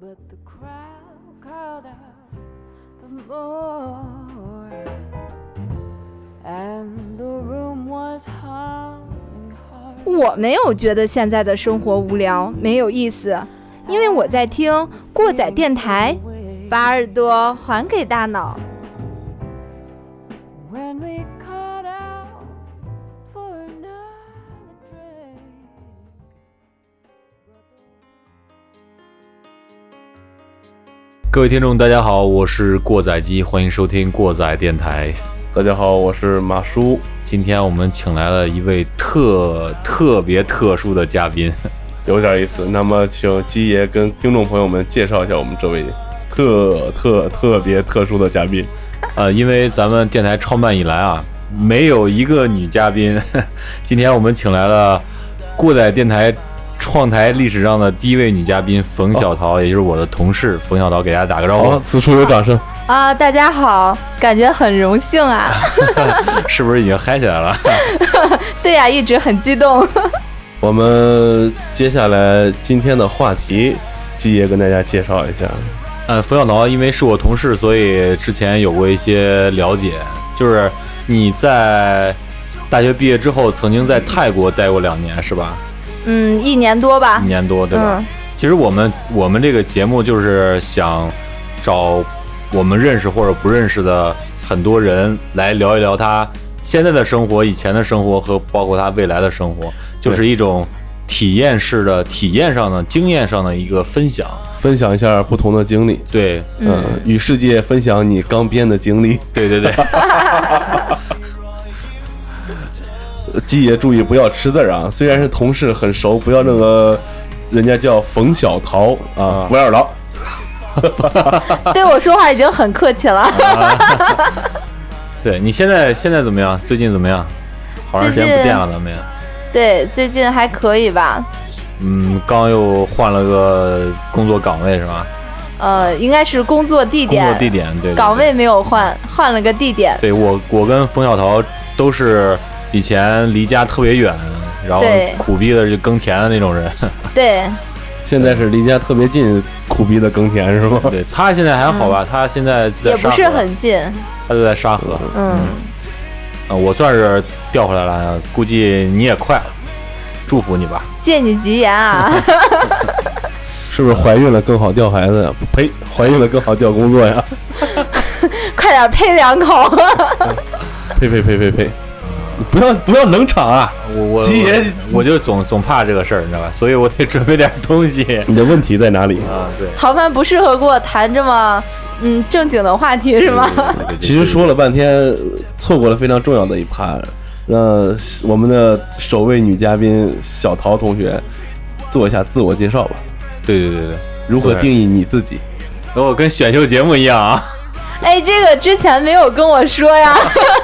but the crowd called out for more. And the room was humming hard. 我没有觉得现在的生活无聊没有意思，因为我在听过载电台，把耳朵还给大脑。各位听众，大家好，我是过载机，欢迎收听过载电台。大家好，我是马叔。今天我们请来了一位特特别特殊的嘉宾，有点意思。那么，请鸡爷跟听众朋友们介绍一下我们这位特特特别特殊的嘉宾。呃，因为咱们电台创办以来啊，没有一个女嘉宾，今天我们请来了过载电台创台历史上的第一位女嘉宾冯小桃，也就是我的同事冯小桃，给大家打个招呼，好，此处有掌声。啊，大家好，感觉很荣幸啊。是不是已经嗨起来了？对呀、一直很激动。我们接下来今天的话题，季爷跟大家介绍一下。呃，冯小桃因为是我同事，所以之前有过一些了解。就是你在大学毕业之后，曾经在泰国待过两年，是吧？嗯，一年多吧一。年多，对吧？嗯其实我们我们这个节目就是想找我们认识或者不认识的很多人来聊一聊他现在的生活、以前的生活和包括他未来的生活，就是一种体验式的、体验上的、经验上的一个分享。分享一下不同的经历，对，嗯，与世界分享你刚编的经历。对对对，鸡爷注意不要吃字儿啊，虽然是同事很熟，不要那个人家叫冯小桃啊，不要老。对我说话已经很客气了。对你现在现在怎么样？最近怎么样？好长时间不见了，咱们也。对，最近还可以吧。嗯，刚又换了个工作岗位是吧？呃，应该是工作地点工，作地点对对对岗位没有换，换了个地点。对我，我跟冯小桃都是以前离家特别远，然后苦逼的就耕田的那种人。对，现在是离家特别近，苦逼的耕田是吗？对他现在还好吧？他现在在也不是很近。他就在沙河。嗯，呃我算是调回来了，估计你也快了，祝福你吧。借你吉言啊！是不是怀孕了更好调孩子呀？呸，怀孕了更好调工作呀？快点呸两口。呸呸呸呸呸！你不要不要冷场啊！我我鸡爷我就总总怕这个事儿，你知道吧？所以我得准备点东西你的问题在哪里？啊。对，曹凡不适合跟我谈这么嗯正经的话题是吗？其实说了半天，错过了非常重要的一趴。那我们的首位女嘉宾小陶同学做一下自我介绍吧。对对对对，对如何定义你自己？跟我跟选秀节目一样啊，哎，这个之前没有跟我说呀。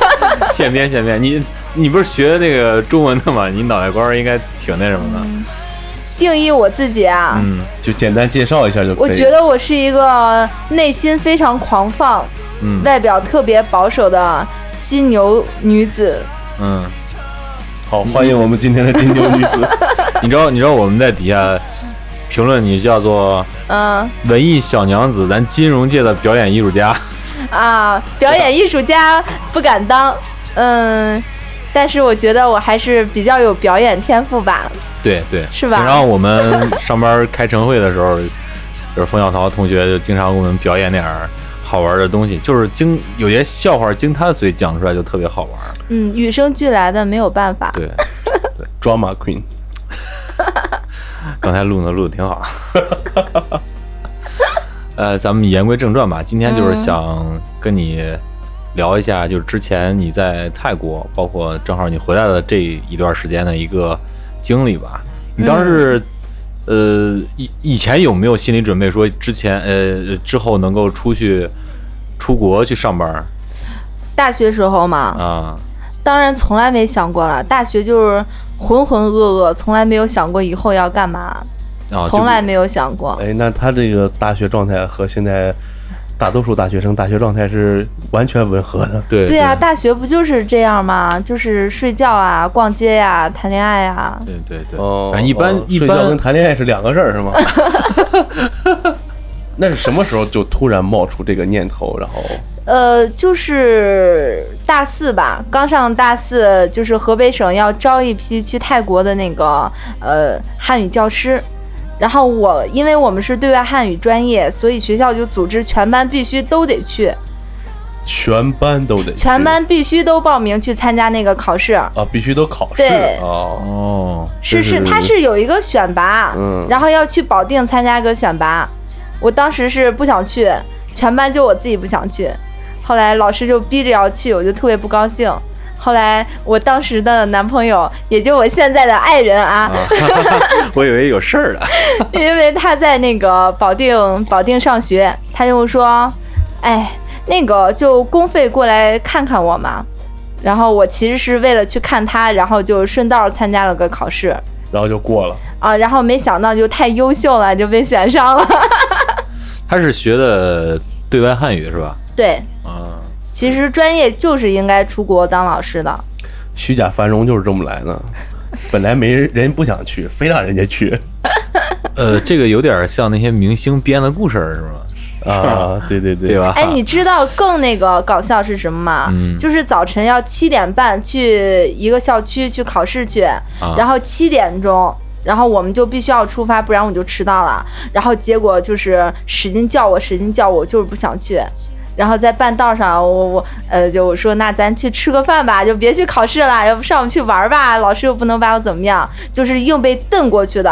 现编现编。你你不是学那个中文的吗？你脑袋瓜儿应该挺那什么的。定义我自己啊，嗯就简单介绍一下就可以。我觉得我是一个内心非常狂放、嗯外表特别保守的金牛女子。嗯，好，欢迎我们今天的金牛女子。你知道你知道我们在底下评论你叫做嗯文艺小娘子，咱金融界的表演艺术家。啊，表演艺术家不敢当，嗯，但是我觉得我还是比较有表演天赋吧。对对，是吧平常我们上班开晨会的时候，就是冯小桃同学就经常给我们表演点儿好玩的东西，就是经有些笑话经他的嘴讲出来就特别好玩。嗯，与生俱来的，没有办法。对对，Drama Queen，刚才录呢录的挺好。呃，咱们言归正传吧，今天就是想跟你聊一下，就是之前你在泰国，包括正好你回来的这一段时间的一个经历吧。你当时，呃，以以前有没有心理准备，说之前呃之后能够出去出国去上班大学时候嘛，啊？当然从来没想过了。大学就是浑浑噩噩，从来没有想过以后要干嘛，啊，从来没有想过。哎，那他这个大学状态和现在大多数大学生大学状态是完全吻合的。对对啊，大学不就是这样吗？就是睡觉啊、逛街呀、谈恋爱啊呀。对对对，哦，反正一般哦一睡觉跟谈恋爱是两个事儿是吗？那是什么时候就突然冒出这个念头，然后呃，就是大四吧，刚上大四，就是河北省要招一批去泰国的那个呃汉语教师。然后我因为我们是对外汉语专业，所以学校就组织全班必须都得去，全班都得去。全班必须都报名去参加那个考试。啊，必须都考试。对。哦，哦，是是，他是。它是有一个选拔，嗯。然后要去保定参加一个选拔。我当时是不想去，全班就我自己不想去，后来老师就逼着要去，我就特别不高兴。后来我当时的男朋友，也就我现在的爱人啊，我以为有事儿了。因为他在那个保定保定上学，他就说，哎，那个就公费过来看看我嘛。然后我其实是为了去看他，然后就顺道参加了个考试然后就过了。啊，然后没想到就太优秀了，就被选上了。他是学的对外汉语是吧？对，啊，其实专业就是应该出国当老师的。虚假繁荣就是这么来的，本来没人人不想去，非让人家去 呃，这个有点像那些明星编的故事是吗？啊，对对对对？吧？哎，你知道更那个搞笑是什么吗？嗯就是早晨要七点半去一个校区去考试去，然后七点钟。然后我们就必须要出发，不然我就迟到了。然后结果就是使劲叫我，使劲叫我，就是不想去。然后在半道上，我我呃就我说那咱去吃个饭吧，就别去考试了，要不上午去玩吧，老师又不能把我怎么样，就是硬被瞪过去的。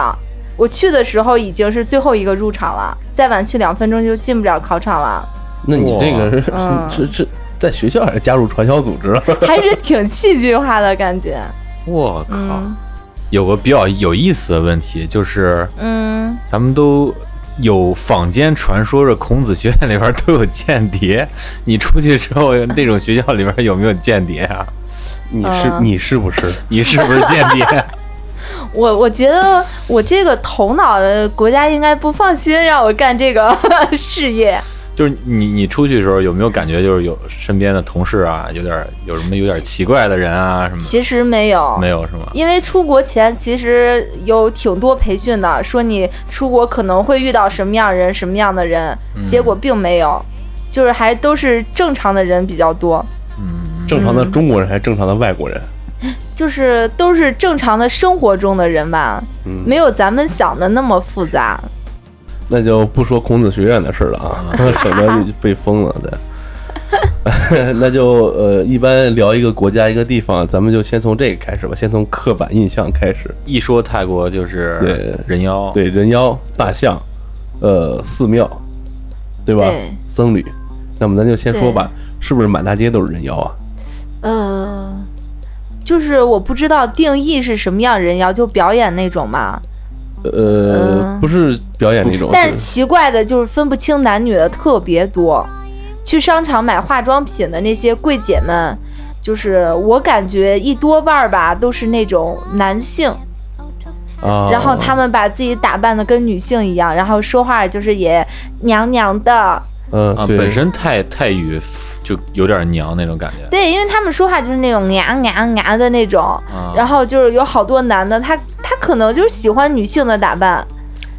我去的时候已经是最后一个入场了，再晚去两分钟就进不了考场了。那你这个是嗯是是在学校还是加入传销组织了？还是挺戏剧化的感觉。我靠，嗯有个比较有意思的问题，就是嗯，咱们都有坊间传说着孔子学院里边都有间谍，你出去之后，那种学校里边有没有间谍啊？你是嗯你是不是？你是不是间谍？我我觉得我这个头脑的国家应该不放心让我干这个事业。就是你你出去的时候有没有感觉就是有身边的同事啊，有点有什么有点奇怪的人啊什么？其实没有，没有是吗？因为出国前其实有挺多培训的，说你出国可能会遇到什么样人、什么样的人，结果并没有，就是还都是正常的人比较多，嗯，正常的中国人还是正常的外国人？就是都是正常的生活中的人吧，嗯，没有咱们想的那么复杂。那就不说孔子学院的事了啊，省得你被封了。对，那就呃，一般聊一个国家一个地方，咱们就先从这个开始吧，先从刻板印象开始。一说泰国就是对人妖，对，人妖、大象，呃，寺庙，对吧？对僧侣。那么咱就先说吧，是不是满大街都是人妖啊？呃，就是我不知道定义是什么样人妖，就表演那种嘛。呃，嗯不是表演那种，但是奇怪的就是分不清男女的特别多。去商场买化妆品的那些柜姐们，就是我感觉一多半儿吧都是那种男性，啊，然后他们把自己打扮的跟女性一样，然后说话就是也娘娘的。嗯，啊，本身太太语就有点娘那种感觉。对，因为他们说话就是那种娘娘娘的那种，啊，然后就是有好多男的，他他可能就是喜欢女性的打扮，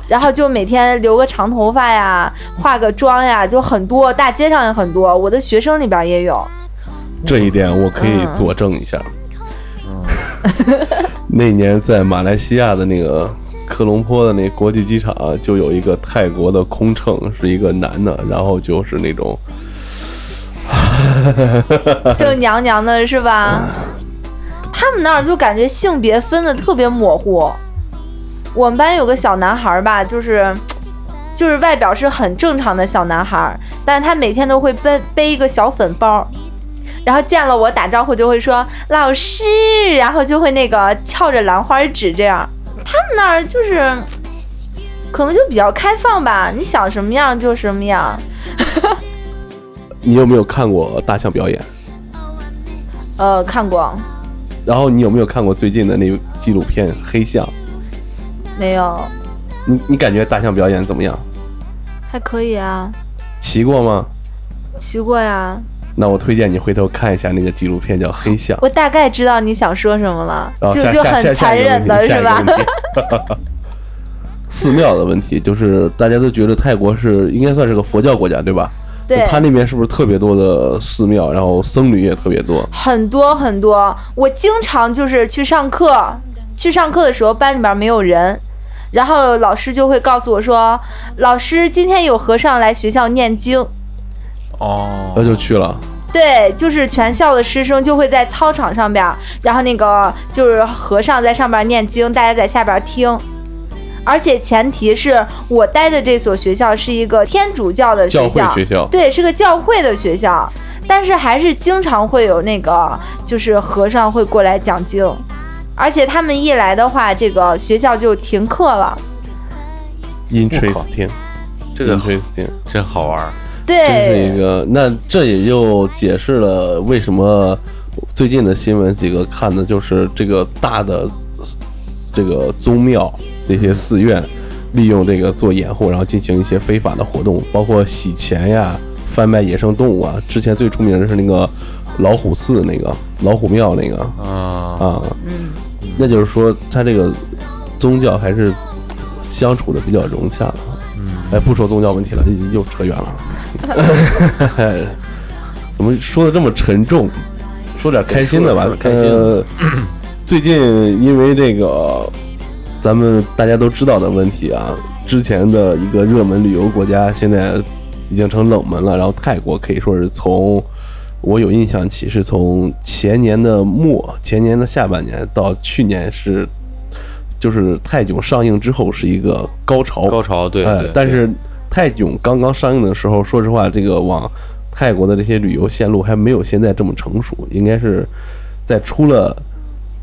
然后就每天留个长头发呀，化个妆呀，就很多，大街上也很多，我的学生里边也有。这一点我可以嗯佐证一下。嗯那年在马来西亚的那个科隆坡的那国际机场，就有一个泰国的空乘，是一个男的，然后就是那种，就娘娘的是吧？他们那儿就感觉性别分的特别模糊。我们班有个小男孩吧，就是就是外表是很正常的小男孩，但是他每天都会背背一个小粉包，然后见了我打招呼就会说老师，然后就会那个翘着兰花指这样。他们那儿就是可能就比较开放吧，你想什么样就什么样。你有没有看过大象表演？呃，看过然后你有没有看过最近的那纪录片《黑象》？没有？你你感觉大象表演怎么样？还可以啊。骑过吗？骑过呀，那我推荐你回头看一下那个纪录片，叫《黑象》。我大概知道你想说什么了，就就很残忍的是吧 寺庙的问题，就是大家都觉得泰国是应该算是个佛教国家，对吧？对，它那边是不是特别多的寺庙，然后僧侣也特别多？很多很多。我经常就是去上课，去上课的时候班里边没有人，然后老师就会告诉我说：“老师，今天有和尚来学校念经。”哦，那就去了。对，就是全校的师生就会在操场上边，然后那个就是和尚在上边念经，大家在下边听。而且前提是我待的这所学校是一个天主教的学校，教会学校。对，是个教会的学校，但是还是经常会有那个就是和尚会过来讲经，而且他们一来的话，这个学校就停课了。Interesting，这个 Interesting，真好玩儿。这是一对，个，那这也就解释了为什么最近的新闻几个看的就是这个大的这个宗庙这些寺院利用这个做掩护，然后进行一些非法的活动，包括洗钱呀、贩卖野生动物啊。之前最出名的是那个老虎寺那个老虎庙那个啊，啊，嗯，那就是说他这个宗教还是相处的比较融洽的。哎，不说宗教问题了，又又扯远了。怎么说的这么沉重？说点开心的吧开心呃，最近因为这个咱们大家都知道的问题啊，之前的一个热门旅游国家现在已经成冷门了。然后泰国可以说是从我有印象起，是从前年的末、前年的下半年到去年是，就是泰囧上映之后是一个高潮。高潮对但是泰囧刚刚上映的时候，说实话，这个往泰国的这些旅游线路还没有现在这么成熟，应该是在出了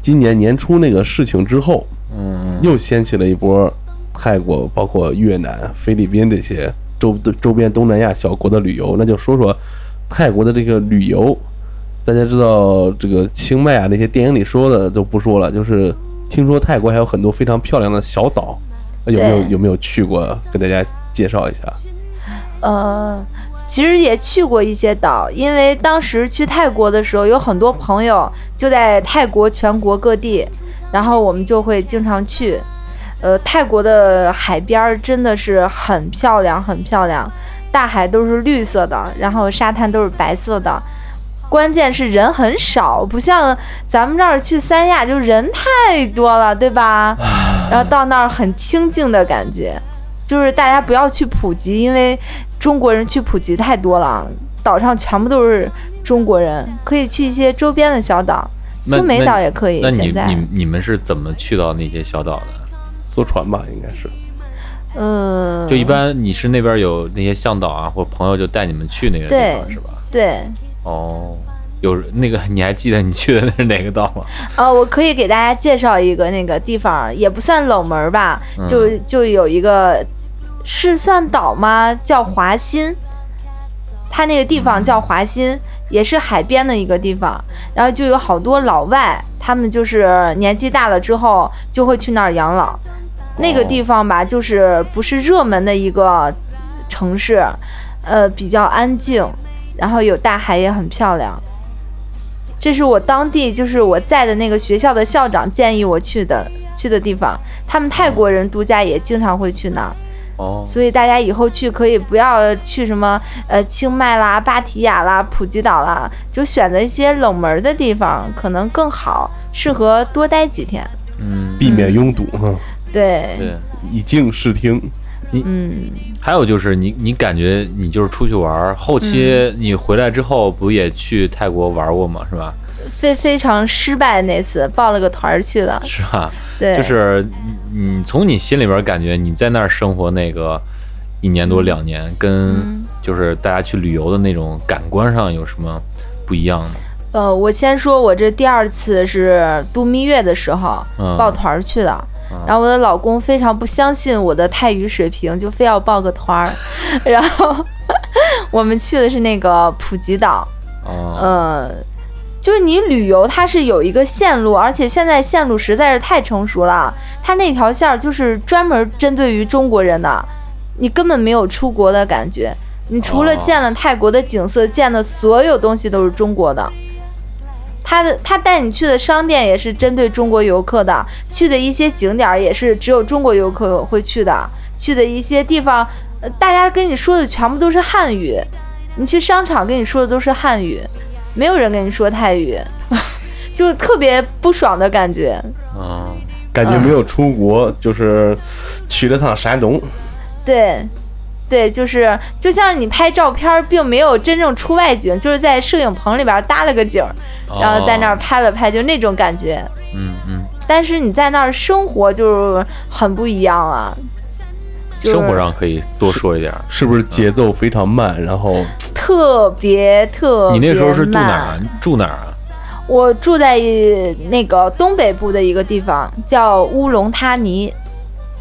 今年年初那个事情之后，嗯，又掀起了一波泰国、包括越南、菲律宾这些周周边东南亚小国的旅游。那就说说泰国的这个旅游，大家知道这个清迈啊，那些电影里说的就不说了，就是听说泰国还有很多非常漂亮的小岛，有没有有没有去过？跟大家介绍一下。呃，其实也去过一些岛，因为当时去泰国的时候，有很多朋友就在泰国全国各地，然后我们就会经常去。呃，泰国的海边儿真的是很漂亮，很漂亮，大海都是绿色的，然后沙滩都是白色的。关键是人很少，不像咱们这儿去三亚就人太多了，对吧？然后到那儿很清静的感觉，就是大家不要去普及，因为中国人去普吉太多了，岛上全部都是中国人，可以去一些周边的小岛，苏梅岛也可以。那你现在，你你们是怎么去到那些小岛的？坐船吧，应该是。呃，就一般你是那边有那些向导啊，或者朋友就带你们去那个地方是吧？对，哦，有那个你还记得你去的那是哪个岛吗？呃，我可以给大家介绍一个那个地方，也不算冷门吧，嗯就就有一个是算岛吗？叫华欣，它那个地方叫华欣，也是海边的一个地方。然后就有好多老外，他们就是年纪大了之后就会去那儿养老。那个地方吧，就是不是热门的一个城市，呃，比较安静，然后有大海也很漂亮。这是我当地就是我在的那个学校的校长建议我去的去的地方，他们泰国人度假也经常会去那儿，哦，所以大家以后去可以不要去什么呃清迈啦、芭提雅啦、普吉岛啦，就选择一些冷门的地方，可能更好，适合多待几天。嗯，避免拥堵哈，对，对。以静视听。嗯，还有就是你你感觉你就是出去玩，后嗯期你回来之后不也去泰国玩过吗？是吧？非非常失败那次，报了个团儿去的，是吧？对，就是你你从你心里边感觉你在那儿生活那个一年多两年，跟嗯。就是大家去旅游的那种感官上有什么不一样吗？呃，我先说，我这第二次是度蜜月的时候嗯报团儿去的，嗯。然后我的老公非常不相信我的泰语水平，就非要报个团儿，然后 我们去的是那个普吉岛，哦，呃，就是你旅游它是有一个线路，而且现在线路实在是太成熟了，它那条线儿就是专门针对于中国人的，你根本没有出国的感觉。你除了见了泰国的景色，见的所有东西都是中国的。他的他带你去的商店也是针对中国游客的，去的一些景点儿也是只有中国游客会去的，去的一些地方，呃，大家跟你说的全部都是汉语，你去商场跟你说的都是汉语，没有人跟你说泰语，就特别不爽的感觉。嗯，感觉没有出国，就是去了趟山东。对，对，就是就像你拍照片，并没有真正出外景，就是在摄影棚里边搭了个景，然后在那儿哦，拍了拍，就那种感觉。嗯嗯，但是你在那儿生活就是很不一样了，就是生活上可以多说一点儿。是不是节奏非常慢？然后特别特别你那时候是住哪儿啊？住哪儿啊？我住在那个东北部的一个地方，叫乌龙他尼。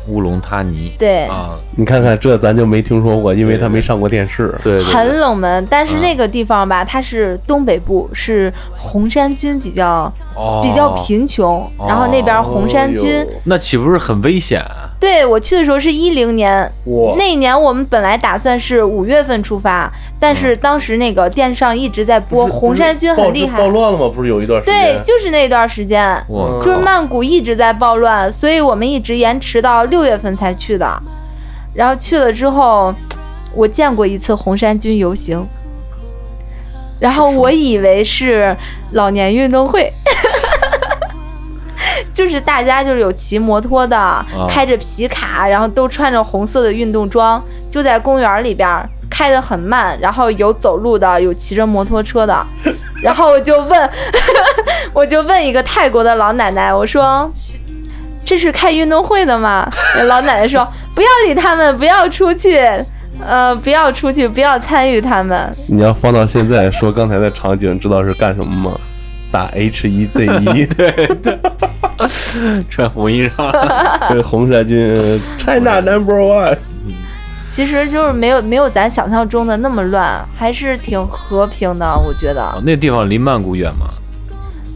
乌龙他尼。对，啊，你看看这咱就没听说过，因为他没上过电视。对对对，很冷门，但是嗯那个地方吧，它是东北部，是红衫军比较哦比较贫穷，然后那边红衫军那岂不是很危险啊？对我去的时候是一零年，那一年我们本来打算是五月份出发，但是当时那个电视上一直在播红衫军很厉害暴，乱了吗？不是有一段时对？，就是那段时间，就是曼谷一直在暴乱，所以我们一直延迟到六月份才去的。然后去了之后，我见过一次红衫军游行，然后我以为是老年运动会。就是大家就是有骑摩托的，开着皮卡，然后都穿着红色的运动装，就在公园里边开得很慢，然后有走路的，有骑着摩托车的，然后我就问，我就问一个泰国的老奶奶，我说。这是开运动会的吗？老奶奶说：“不要理他们，不要出去，呃，不要出去，不要参与他们。你要放到现在说刚才的场景，知道是干什么吗？打 H 一 Z 一，对，穿红衣裳，对，红衫军 China Number One。其实就是没有没有咱想象中的那么乱，还是挺和平的。我觉得哦那地方离曼谷远吗？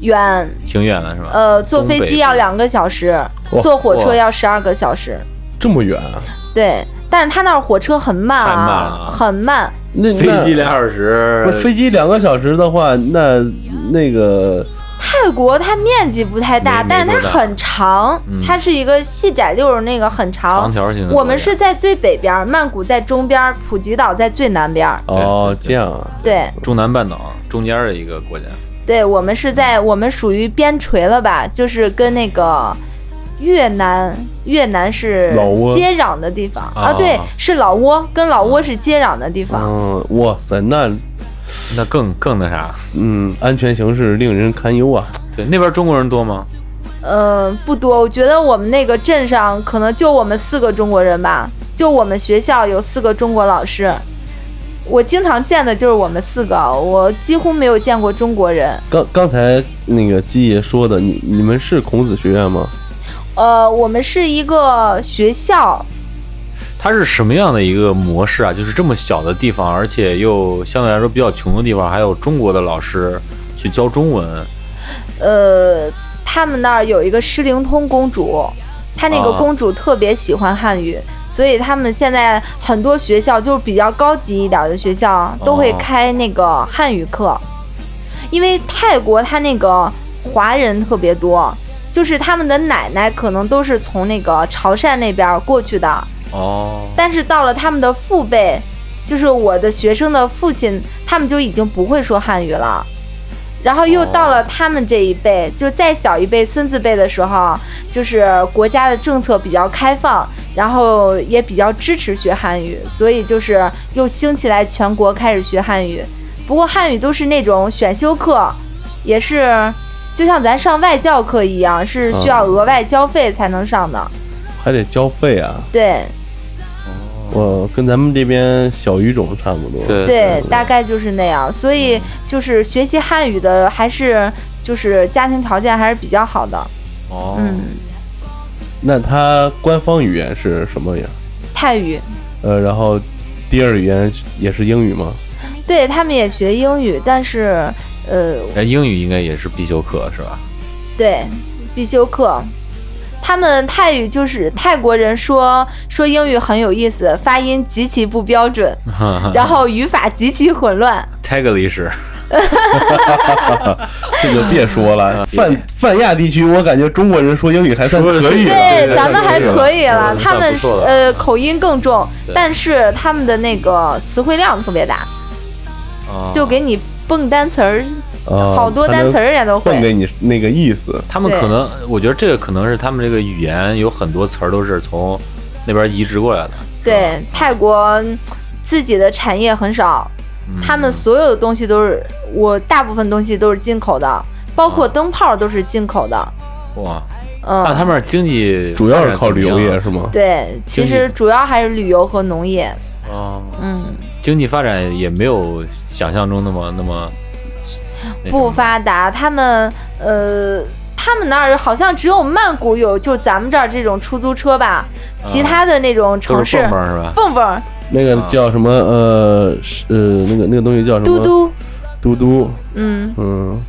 远，挺远的是吧？呃，坐飞机要两个小时，坐火车要十二个小时。这么远啊？对，但是他那儿火车很慢啊，啊很慢。那飞机两小时不，是飞机两个小时的话，那那个泰国它面积不太大，没但是它很长，嗯它是一个细窄溜儿那个很长。长条形的。我们是在最北边儿，曼谷在中边儿，普吉岛在最南边儿。哦这样啊，对中南半岛中间的一个国家。对，我们是在我们属于边陲了吧，就是跟那个越南，越南是接壤的地方啊对，是老挝，跟老挝是接壤的地方。嗯，哇塞，那那更更那啥，嗯，安全形势令人堪忧啊。对，那边中国人多吗？呃，不多，我觉得我们那个镇上可能就我们四个中国人吧，就我们学校有四个中国老师，我经常见的就是我们四个，我几乎没有见过中国人。刚刚才那个基爷说的，你你们是孔子学院吗？呃，我们是一个学校，它是什么样的一个模式啊？就是这么小的地方，而且又相对来说比较穷的地方，还有中国的老师去教中文。呃，他们那儿有一个诗灵通公主，她那个啊公主特别喜欢汉语，所以他们现在很多学校就是比较高级一点的学校都会哦开那个汉语课，因为泰国它那个华人特别多，就是他们的奶奶可能都是从那个潮汕那边儿过去的，哦，但是到了他们的父辈，就是我的学生的父亲，他们就已经不会说汉语了。然后又到了他们这一辈，就再小一辈孙子辈的时候，就是国家的政策比较开放，然后也比较支持学汉语，所以就是又兴起来全国开始学汉语。不过汉语都是那种选修课，也是就像咱上外教课一样，是需要额外交费才能上的。还得交费啊。对我跟咱们这边小语种差不多。对对，大概就是那样。所以就是学习汉语的，还是就是家庭条件还是比较好的。哦，嗯，那他官方语言是什么呀？泰语，呃，然后第二语言也是英语吗？对他们也学英语，但是呃，哎，英语应该也是必修课是吧？对必修课。他们泰语就是泰国人说说英语很有意思，发音极其不标准，然后语法极其混乱。泰格里是 这就别说了，泛泛亚地区，我感觉中国人说英语还算可以。对，咱们还可以了。他们呃口音更重，但是他们的那个词汇量特别大，啊就给你蹦单词儿，啊好多单词儿人家都会。混给你那个意思。他们可能，我觉得这个可能是他们这个语言有很多词儿都是从那边移植过来的。对，泰国自己的产业很少，嗯他们所有的东西都是我大部分东西都是进口的，包括啊灯泡都是进口的。哇，嗯那他嗯，们经济主要是靠旅游业是吗？对，其实主要还是旅游和农业。哦，嗯，经济发展也没有想象中那么那么不发达，他们呃。他们那儿好像只有曼谷有，就咱们这儿这种出租车吧，其他的那种城市。蹦蹦是吧？蹦蹦、那个叫什么呃是呃那个那个东西叫什么？嘟嘟，嘟嘟，嗯，嗯，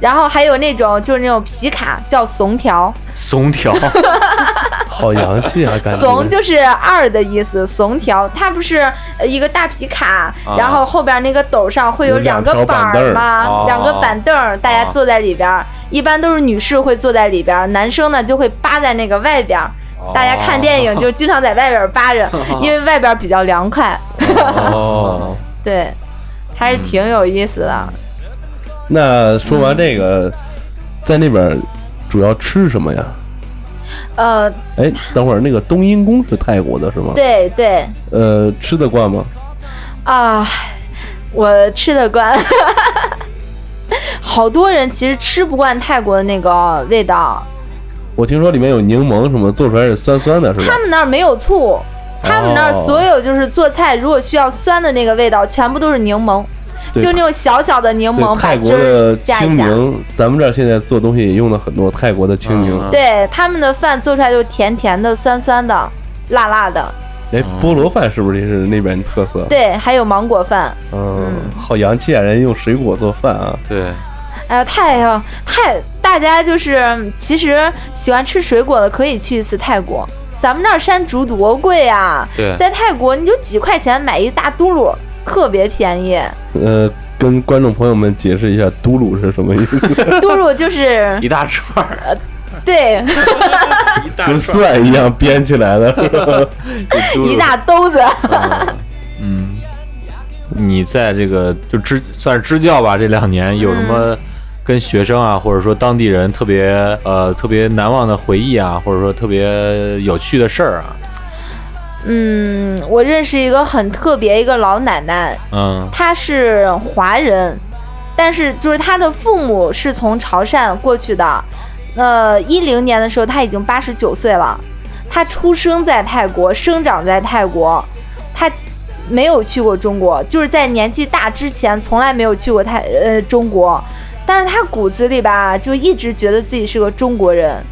然后还有那种就是那种皮卡叫怂条，怂条，好洋气啊，感觉。怂就是二的意思，怂条，它不是呃一个大皮卡，啊然后后边那个斗上会有有两个板儿儿吗？哦两个板凳儿，大家哦坐在里边儿，一般都是女士会坐在里边儿，男生呢就会扒在那个外边儿。大家看电影就经常在外边儿扒着，因为外边儿比较凉快。哦，对，还是挺有意思的。那说完这个，在那边主要吃什么呀？呃，哎，等会儿那个冬阴功是泰国的是吗？。对对呃，吃得惯吗？啊，我吃得惯。好多人其实吃不惯泰国的那个味道，我听说里面有柠檬什么，做出来是酸酸的，是吧他？们那儿没有醋，他们那儿所有就是做菜，如果需要酸的那个味道，全部都是柠檬，对就那种小小的柠檬，泰国的。青柠，咱们这儿现在做东西也用了很多泰国的青柠。嗯对，他们的饭做出来就甜甜的、酸酸的、辣辣的。哎，菠萝饭是不是也是那边特色？对，还有芒果饭。嗯，好洋气啊！人用水果做饭啊。对，哎呀，太呀太，大家就是其实喜欢吃水果的可以去一次泰国。咱们这儿山竹多贵啊！对在泰国你就几块钱买一大嘟噜，特别便宜。呃，跟观众朋友们解释一下，嘟噜是什么意思？嘟噜就是 一大串儿，对 跟蒜一样编起来的？一大兜子。嗯，你在这个就支算是支教吧，这两年有什么跟学生啊，或者说当地人特别呃特别难忘的回忆啊，或者说特别有趣的事儿啊？嗯，我认识一个很特别一个老奶奶，嗯她是华人，但是就是她的父母是从潮汕过去的。呃，一零年的时候，她已经八十九岁了。她出生在泰国，生长在泰国，她没有去过中国，就是在年纪大之前从来没有去过泰呃中国。但是她骨子里吧，就一直觉得自己是个中国人。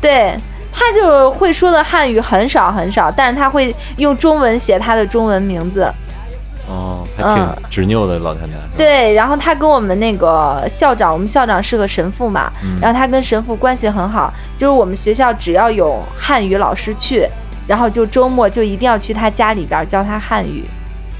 对，他就会说的汉语很少很少，但是他会用中文写他的中文名字。哦，还挺嗯执拗的老太太。对，然后他跟我们那个校长，我们校长是个神父嘛，嗯然后他跟神父关系很好，就是我们学校只要有汉语老师去，然后就周末就一定要去他家里边教他汉语。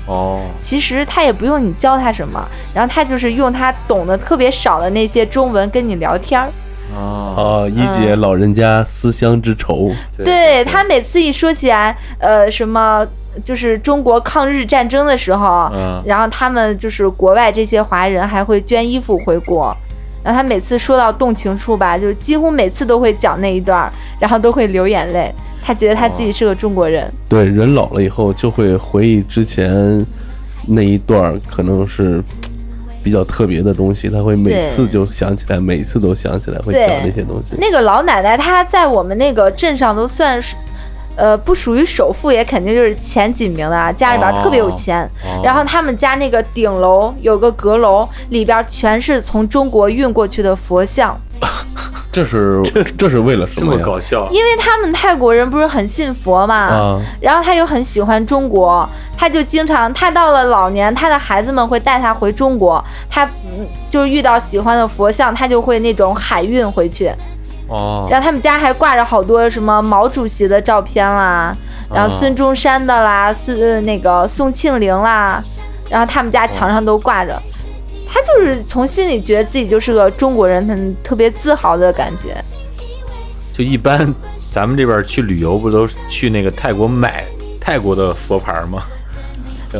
哦，其实他也不用你教他什么，然后他就是用他懂得特别少的那些中文跟你聊天儿。哦，哦，一解老人家思乡之愁。对他每次一说起来，呃，什么就是中国抗日战争的时候，嗯然后他们就是国外这些华人还会捐衣服回国。然后他每次说到动情处吧，就是几乎每次都会讲那一段，然后都会流眼泪。他觉得他自己是个中国人。对，人老了以后就会回忆之前那一段，可能是比较特别的东西，他会每次就想起来，每次都想起来，会讲那些东西。那个老奶奶她在我们那个镇上都算是，呃，不属于首富，也肯定就是前几名的啊，家里边特别有钱。哦然后他们家那个顶楼有个阁楼，里边全是从中国运过去的佛像，这是这这是为了什这么么呀？搞笑，因为他们泰国人不是很信佛嘛，啊，然后他又很喜欢中国，他就经常，他到了老年，他的孩子们会带他回中国，他嗯就是遇到喜欢的佛像，他就会那种海运回去。哦，然后他们家还挂着好多什么毛主席的照片啦，然后孙中山的啦，孙呃那个宋庆龄啦，然后他们家墙上都挂着。他就是从心里觉得自己就是个中国人，很特别自豪的感觉。就一般咱们这边去旅游不都去那个泰国买泰国的佛牌吗？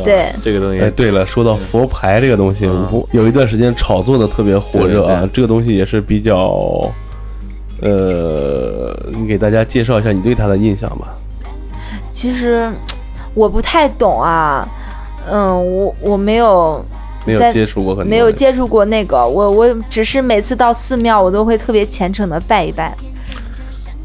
对这个东西，哎，对了，说到佛牌这个东西，有一段时间炒作的特别火热啊对对，这个东西也是比较，呃，你给大家介绍一下你对他的印象吧。其实我不太懂啊，嗯，我我没有没有接触过很，没有接触过那个，我我只是每次到寺庙，我都会特别虔诚的拜一拜。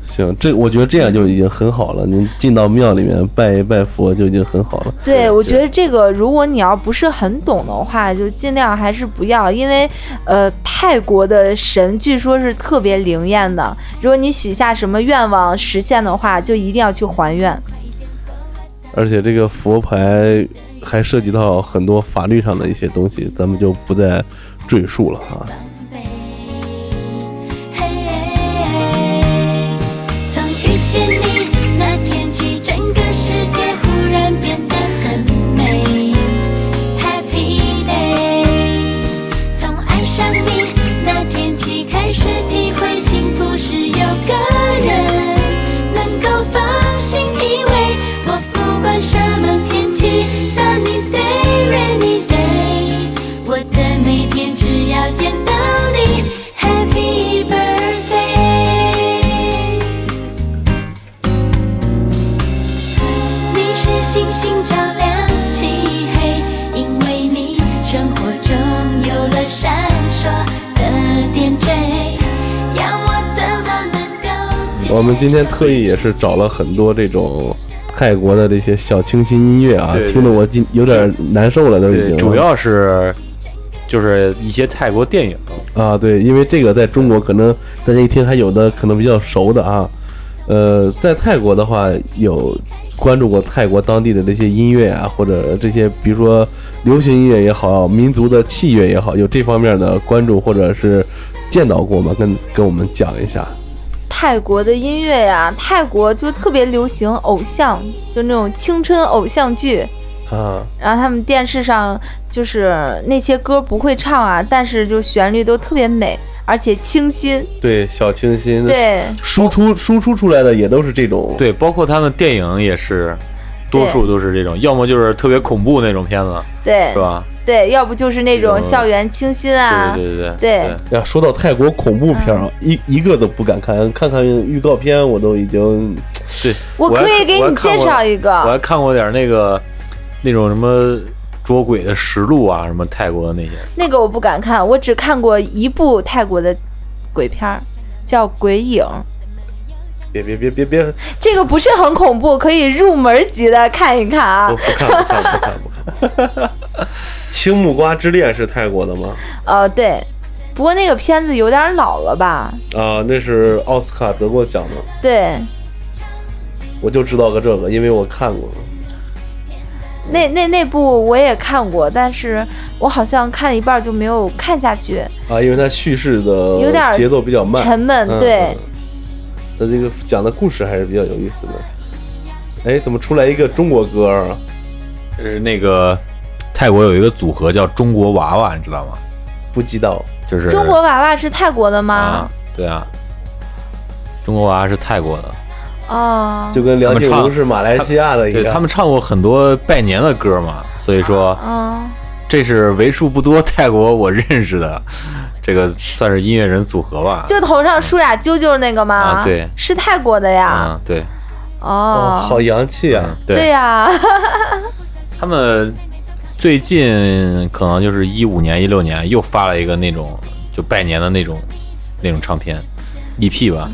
行，这我觉得这样就已经很好了。您进到庙里面拜一拜佛就已经很好了。对，我觉得这个如果你要不是很懂的话，就尽量还是不要，因为呃，泰国的神据说是特别灵验的，如果你许下什么愿望实现的话，就一定要去还愿。而且这个佛牌还涉及到很多法律上的一些东西，咱们就不再赘述了啊。我们今天特意也是找了很多这种泰国的这些小清新音乐啊，对对听得我今有点难受了，都已对，经。主要是就是一些泰国电影，啊，对，因为这个在中国可能大家一听还有的可能比较熟的啊，呃，在泰国的话有关注过泰国当地的这些音乐啊，或者这些比如说流行音乐也好，民族的器乐也好，有这方面的关注或者是见到过吗？跟跟我们讲一下。泰国的音乐呀，泰国就特别流行偶像，就那种青春偶像剧。啊，然后他们电视上就是那些歌不会唱啊，但是就旋律都特别美，而且清新。对，小清新，，对输出输出出来的也都是这种，对，包括他们电影也是，多数都是这种，要么就是特别恐怖那种片子，对是吧？对，要不就是那种校园清新啊。对对对对呀，说到泰国恐怖片儿，嗯一一个都不敢看，看看预告片我都已经对，我可以给你介绍一个我还看过点那个那种什么捉鬼的实录啊，什么泰国的那些。那个我不敢看，我只看过一部泰国的鬼片儿，叫《鬼影》。别别别别别，这个不是很恐怖，可以入门级的看一看啊我。不看不看不看不看。青木瓜之恋是泰国的吗？呃，对，不过那个片子有点老了吧？啊，那是奥斯卡得过奖的，对，我就知道个这个，因为我看过。那那那部我也看过，但是我好像看了一半就没有看下去，啊，因为它叙事的有点节奏比较慢，沉闷。嗯对，嗯它这个讲的故事还是比较有意思的。哎，怎么出来一个中国歌啊？就是那个泰国有一个组合叫中国娃娃，你知道吗？不知道。就是中国娃娃是泰国的吗啊？，对啊，中国娃娃是泰国的，哦，就跟梁静茹是马来西亚的一样。对他们唱过很多拜年的歌嘛，所以说嗯，这是为数不多泰国我认识的这个算是音乐人组合吧。就头上梳俩揪揪那个吗？啊对是泰国的呀。嗯，对，哦，哦，好洋气啊！嗯对对，呀，他们最近可能就是一五年、一六年又发了一个那种就拜年的那种那种唱片 EP 吧。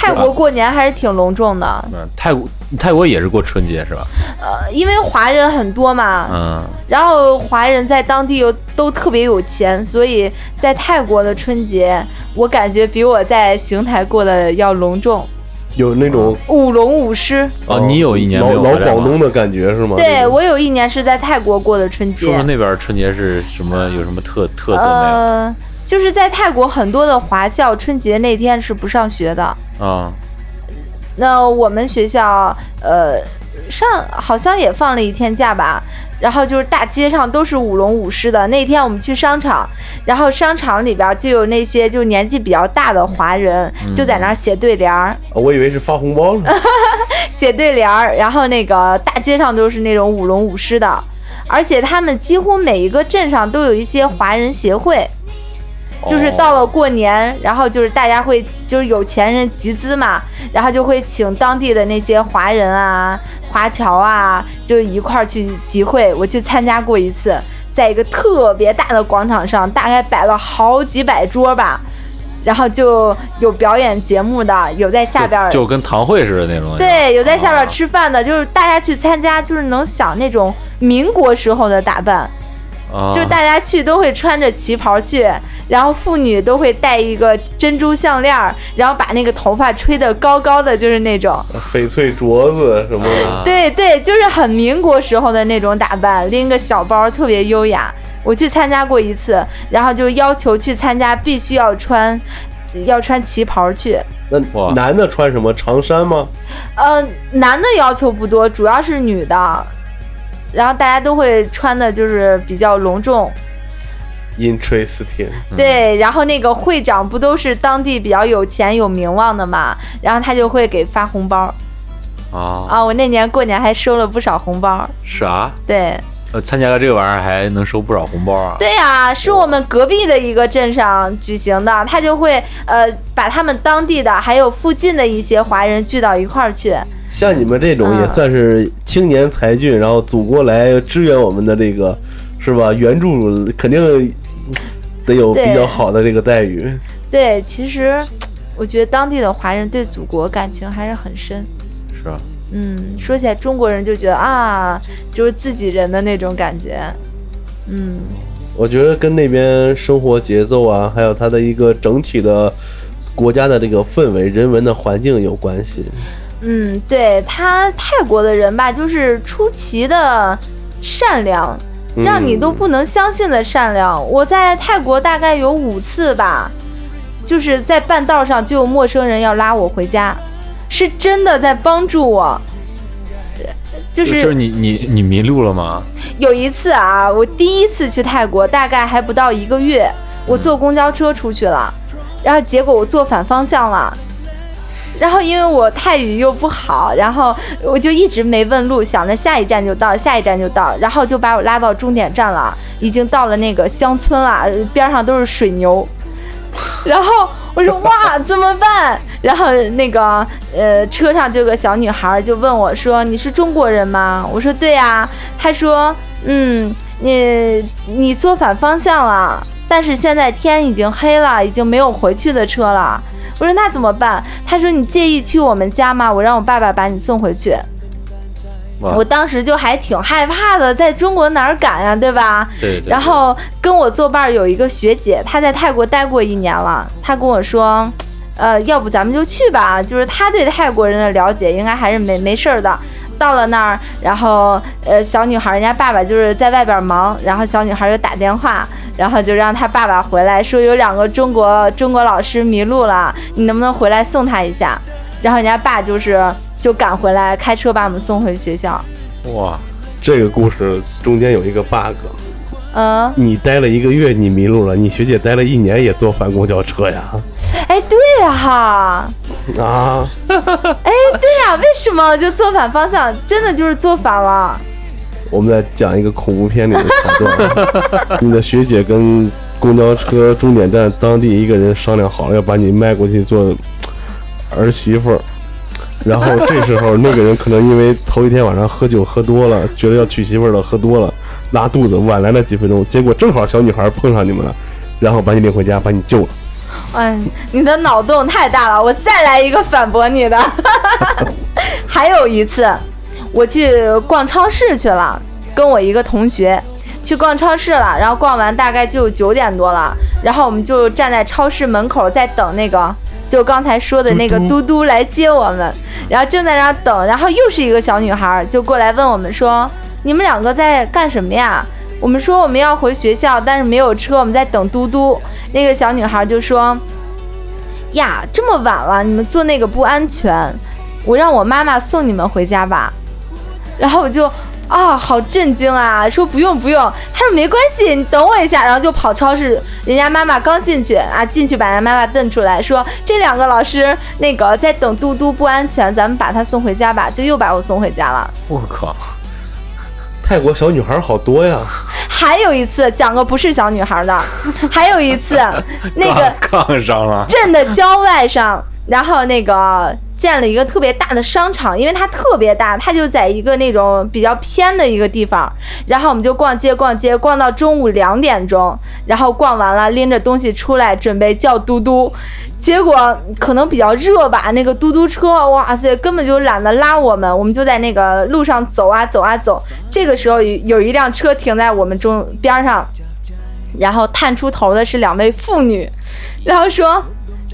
泰国过年还是挺隆重的，嗯，泰国泰国也是过春节是吧？呃，因为华人很多嘛，嗯，然后华人在当地又都特别有钱，所以在泰国的春节，我感觉比我在邢台过的要隆重，有那种舞龙舞狮。哦，你有一年老老广东的感觉是吗？对我有一年是在泰国过的春节说说，那边春节是什么？有什么特特色没呃，就是在泰国很多的华校春节那天是不上学的。啊，那我们学校呃上好像也放了一天假吧。然后就是大街上都是舞龙舞狮的。那天我们去商场，然后商场里边就有那些就年纪比较大的华人，就在那儿写对联儿，我以为是发红包呢。写对联儿。然后那个大街上都是那种舞龙舞狮的，而且他们几乎每一个镇上都有一些华人协会。就是到了过年，然后就是大家会就是有钱人集资嘛，然后就会请当地的那些华人啊、华侨啊，就一块儿去集会。我去参加过一次，在一个特别大的广场上，大概摆了好几百桌吧，然后就有表演节目的，有在下边儿就就跟堂会似的那种。对，有在下边啊吃饭的，就是大家去参加，就是能想那种民国时候的打扮。啊，就是大家去都会穿着旗袍去，然后妇女都会戴一个珍珠项链儿，然后把那个头发吹得高高的，就是那种，翡翠镯子什么的，啊对对，就是很民国时候的那种打扮，拎个小包，特别优雅。我去参加过一次，然后就要求去参加必须要穿，要穿旗袍去。那男的穿什么长衫吗？呃，男的要求不多，主要是女的，然后大家都会穿的就是比较隆重。Interesting，对，然后那个会长不都是当地比较有钱有名望的嘛，然后他就会给发红包啊，啊。我那年过年还收了不少红包。是啊，对，呃，参加个这个玩意儿还能收不少红包啊。对呀、是我们隔壁的一个镇上举行的，他就会呃把他们当地的还有附近的一些华人聚到一块儿去。像你们这种也嗯算是青年才俊，然后祖国来支援我们的这个，是吧？援助肯定得有比较好的这个待遇。对，其实我觉得当地的华人对祖国感情还是很深。是啊，嗯，说起来中国人就觉得啊，就是自己人的那种感觉。嗯。我觉得跟那边生活节奏啊，还有它的一个整体的国家的这个氛围、人文的环境有关系。嗯，对他泰国的人吧，就是出奇的善良，让你都不能相信的善良。我在泰国大概有五次吧，就是在半道上就有陌生人要拉我回家，是真的在帮助我。就就是是你你你迷路了吗？有一次啊，我第一次去泰国，大概还不到一个月，我坐公交车出去了，然后结果我坐反方向了。然后因为我泰语又不好，然后我就一直没问路，想着下一站就到，下一站就到，然后就把我拉到终点站了，已经到了那个乡村了，边上都是水牛。然后我说哇怎么办？然后那个呃车上就有个小女孩就问我说你是中国人吗？我说对呀、她说嗯你你坐反方向了，但是现在天已经黑了，已经没有回去的车了。我说那怎么办？她说你介意去我们家吗？我让我爸爸把你送回去。哇我当时就还挺害怕的，在中国哪儿敢呀，对吧？对对对然后跟我作伴儿有一个学姐，她在泰国待过一年了，她跟我说，呃，要不咱们就去吧，就是她对泰国人的了解应该还是没没事儿的。到了那儿，然后呃，小女孩人家爸爸就是在外边忙，然后小女孩儿就打电话，然后就让她爸爸回来，说有两个中国中国老师迷路了，你能不能回来送他一下？然后人家爸就是就赶回来，开车把我们送回学校。哇，这个故事中间有一个 bug，嗯，你待了一个月，你迷路了，你学姐待了一年也坐反公交车呀？哎，对呀、哈。啊，哎，对呀、为什么就坐反方向？真的就是坐反了。我们再讲一个恐怖片里的桥段啊。你的学姐跟公交车终点站当地一个人商量好了，要把你卖过去做儿媳妇儿。然后这时候那个人可能因为头一天晚上喝酒喝多了，觉得要娶媳妇了，喝多了拉肚子，晚来了几分钟，结果正好小女孩碰上你们了，然后把你领回家，把你救了。嗯，你的脑洞太大了，我再来一个反驳你的。还有一次，我去逛超市去了，跟我一个同学去逛超市了，然后逛完大概就九点多了，然后我们就站在超市门口在等那个。就刚才说的那个嘟嘟来接我们，然后正在那儿等，然后又是一个小女孩就过来问我们说：“你们两个在干什么呀？”我们说我们要回学校，但是没有车，我们在等嘟嘟。那个小女孩就说：“呀，这么晚了，你们坐那个不安全，我让我妈妈送你们回家吧。”然后我就啊，好震惊啊！说不用不用，他说没关系，你等我一下，然后就跑超市，人家妈妈刚进去啊，进去把人家妈妈瞪出来，说这两个老师那个在等嘟嘟不安全，咱们把他送回家吧，就又把我送回家了。我靠，泰国小女孩好多呀，还有一次讲个不是小女孩的，还有一次那个杠杠上了，镇的郊外上，然后那个建了一个特别大的商场，因为它特别大，它就在一个那种比较偏的一个地方。然后我们就逛街逛街，逛到中午两点钟，然后逛完了，拎着东西出来准备叫嘟嘟，结果可能比较热吧，那个嘟嘟车，哇塞，根本就懒得拉我们，我们就在那个路上走啊走啊走。这个时候有一辆车停在我们中边上，然后探出头的是两位妇女，然后说。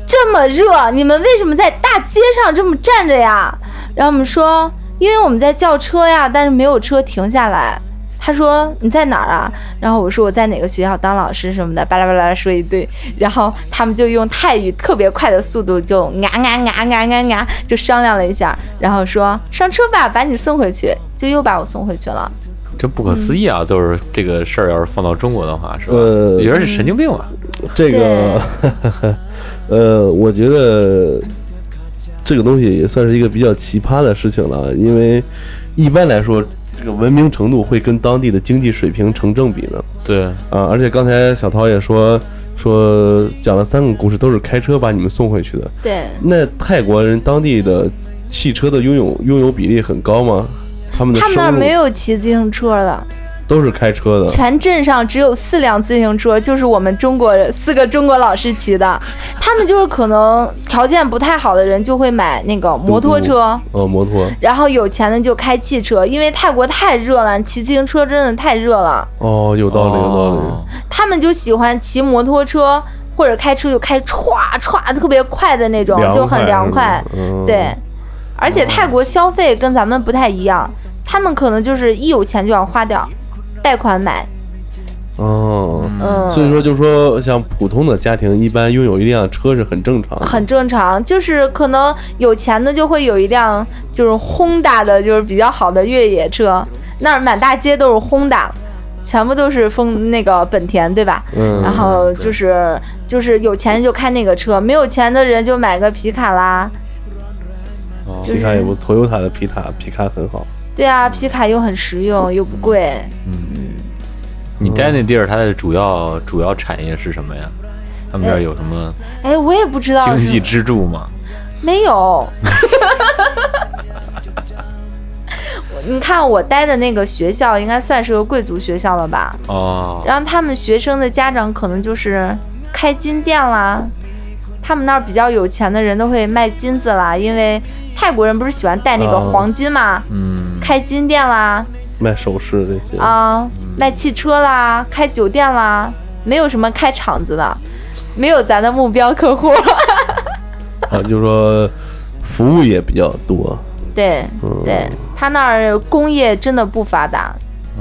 这么热，你们为什么在大街上这么站着呀？然后我们说，因为我们在叫车呀，但是没有车停下来。他说你在哪儿啊？然后我说我在哪个学校当老师什么的，巴拉巴拉说一堆。然后他们就用泰语特别快的速度就啊啊啊啊啊啊，就商量了一下，然后说上车吧，把你送回去，就又把我送回去了。真不可思议啊！都是这个事儿，要是放到中国的话，是吧？呃有人是神经病吧？这个，呃，我觉得这个东西也算是一个比较奇葩的事情了，因为一般来说，这个文明程度会跟当地的经济水平成正比的。对，啊，而且刚才小涛也说说讲了三个故事，都是开车把你们送回去的。对，那泰国人当地的汽车的拥有拥有比例很高吗？他们的他们那儿没有骑自行车的。都是开车的。全镇上只有四辆自行车，就是我们中国人四个中国老师骑的。他们就是可能条件不太好的人就会买那个摩托车，哦，摩托然后有钱的就开汽车，因为泰国太热了，骑自行车真的太热了。哦，有道理，有道理。哦他们就喜欢骑摩托车或者开车就开歘歘特别快的那种，就很凉快。嗯、对，而且泰国消费跟咱们不太一样，他们可能就是一有钱就要花掉，贷款买。哦，嗯，所以说就是说，像普通的家庭，一般拥有一辆车是很正常的。很正常，就是可能有钱的就会有一辆就是轰大的，就是比较好的越野车，那儿满大街都是轰大，全部都是风那个本田，对吧？嗯，然后就是就是有钱人就开那个车，没有钱的人就买个皮卡啦。哦就皮卡也不，Toyota 的皮卡皮卡很好。对啊，皮卡又很实用又不贵。嗯嗯你待那地儿，它的主要主要产业是什么呀？他们这儿有什么哎，我也不知道经济支柱吗？没有。我 你看我待的那个学校，应该算是个贵族学校了吧？哦，然后他们学生的家长可能就是开金店啦，他们那儿比较有钱的人都会卖金子啦，因为泰国人不是喜欢戴那个哦黄金嘛，嗯，开金店啦，卖首饰这些。啊，卖汽车啦，开酒店啦，没有什么开厂子的，没有咱的目标客户。啊，就是说服务业比较多。对嗯对，他那儿工业真的不发达，